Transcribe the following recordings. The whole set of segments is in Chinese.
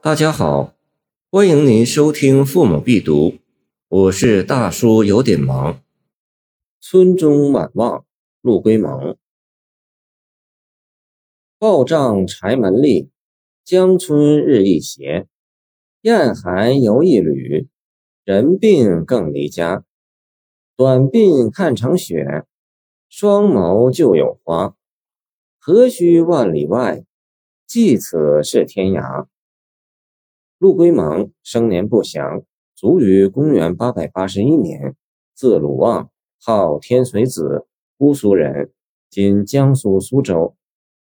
大家好，欢迎您收听《父母必读》，我是大叔，有点忙。村中晚望，陆龟蒙。报账柴门立，江村日益斜。雁寒犹一缕，人病更离家。短鬓看成雪，双眸就有花。何须万里外？即此是天涯。陆龟蒙生年不详，卒于公元八百八十一年，字鲁望，号天水子，姑苏人，今江苏苏州。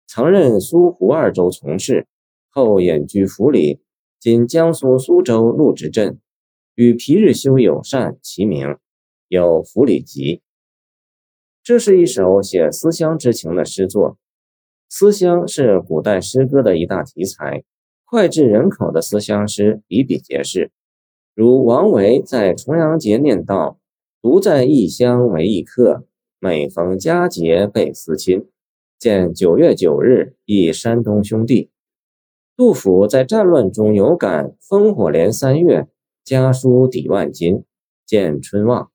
曾任苏湖二州从事，后隐居府里，今江苏苏州陆直镇。与皮日休友善，齐名，有《府里集》。这是一首写思乡之情的诗作。思乡是古代诗歌的一大题材，脍炙人口的思乡诗比比皆是。如王维在重阳节念道：“独在异乡为异客，每逢佳节倍思亲。”见九月九日忆山东兄弟。杜甫在战乱中有感烽火连三月，家书抵万金。见春望。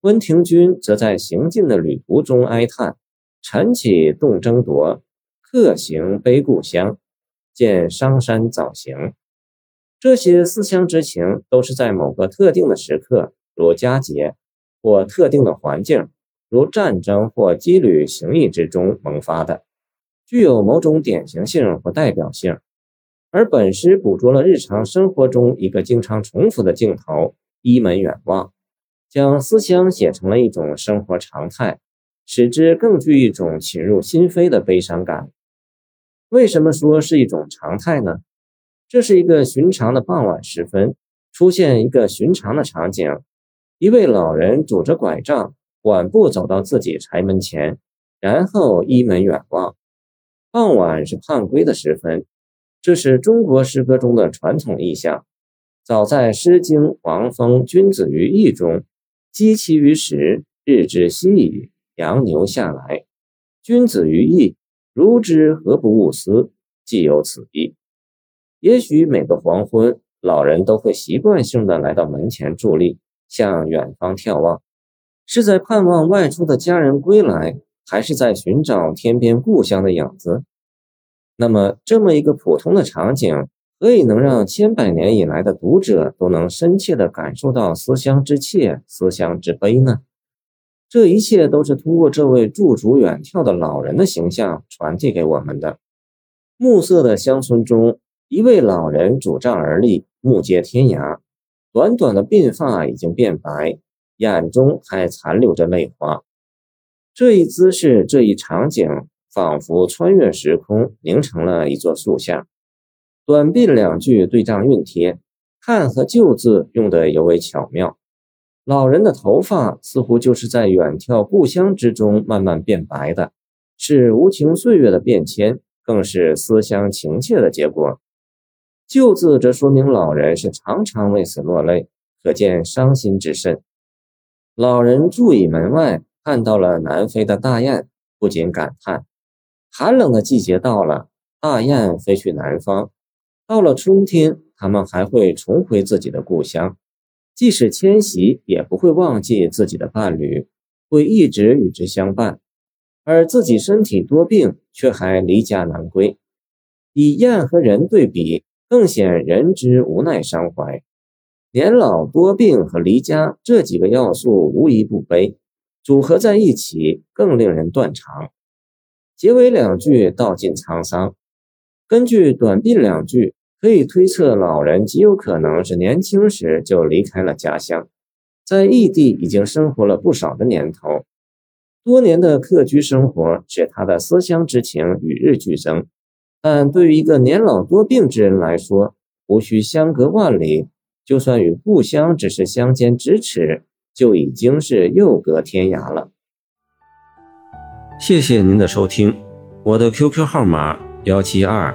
温庭筠则在行进的旅途中哀叹：晨起动征铎，客行悲故乡。见商山早行。这些思乡之情，都是在某个特定的时刻，如佳节，或特定的环境。如战争或羁旅行役之中萌发的，具有某种典型性或代表性。而本诗捕捉了日常生活中一个经常重复的镜头：依门远望，将思乡写成了一种生活常态，使之更具一种侵入心扉的悲伤感。为什么说是一种常态呢？这是一个寻常的傍晚时分，出现一个寻常的场景：一位老人拄着拐杖。缓步走到自己柴门前，然后依门远望。傍晚是盼归的时分，这是中国诗歌中的传统意象。早在《诗经·王风·君子于义》中，“积其于时，日之夕矣。羊牛下来，君子于义，如之何不勿思？”既有此意。也许每个黄昏，老人都会习惯性的来到门前伫立，向远方眺望。是在盼望外出的家人归来，还是在寻找天边故乡的影子？那么，这么一个普通的场景，何以能让千百年以来的读者都能深切地感受到思乡之切、思乡之悲呢？这一切都是通过这位驻足远眺的老人的形象传递给我们的。暮色的乡村中，一位老人拄杖而立，目接天涯，短短的鬓发已经变白。眼中还残留着泪花，这一姿势，这一场景，仿佛穿越时空，凝成了一座塑像。短鬓两句对仗熨帖，汉和旧字用得尤为巧妙。老人的头发似乎就是在远眺故乡之中慢慢变白的，是无情岁月的变迁，更是思乡情切的结果。旧字则说明老人是常常为此落泪，可见伤心之甚。老人注意门外，看到了南飞的大雁，不禁感叹：寒冷的季节到了，大雁飞去南方。到了春天，它们还会重回自己的故乡，即使迁徙，也不会忘记自己的伴侣，会一直与之相伴。而自己身体多病，却还离家难归。以雁和人对比，更显人之无奈伤怀。年老多病和离家这几个要素无一不悲，组合在一起更令人断肠。结尾两句道尽沧桑。根据短鬓两句，可以推测老人极有可能是年轻时就离开了家乡，在异地已经生活了不少的年头。多年的客居生活使他的思乡之情与日俱增。但对于一个年老多病之人来说，无需相隔万里。就算与故乡只是相间咫尺，就已经是又隔天涯了。谢谢您的收听，我的 QQ 号码幺七二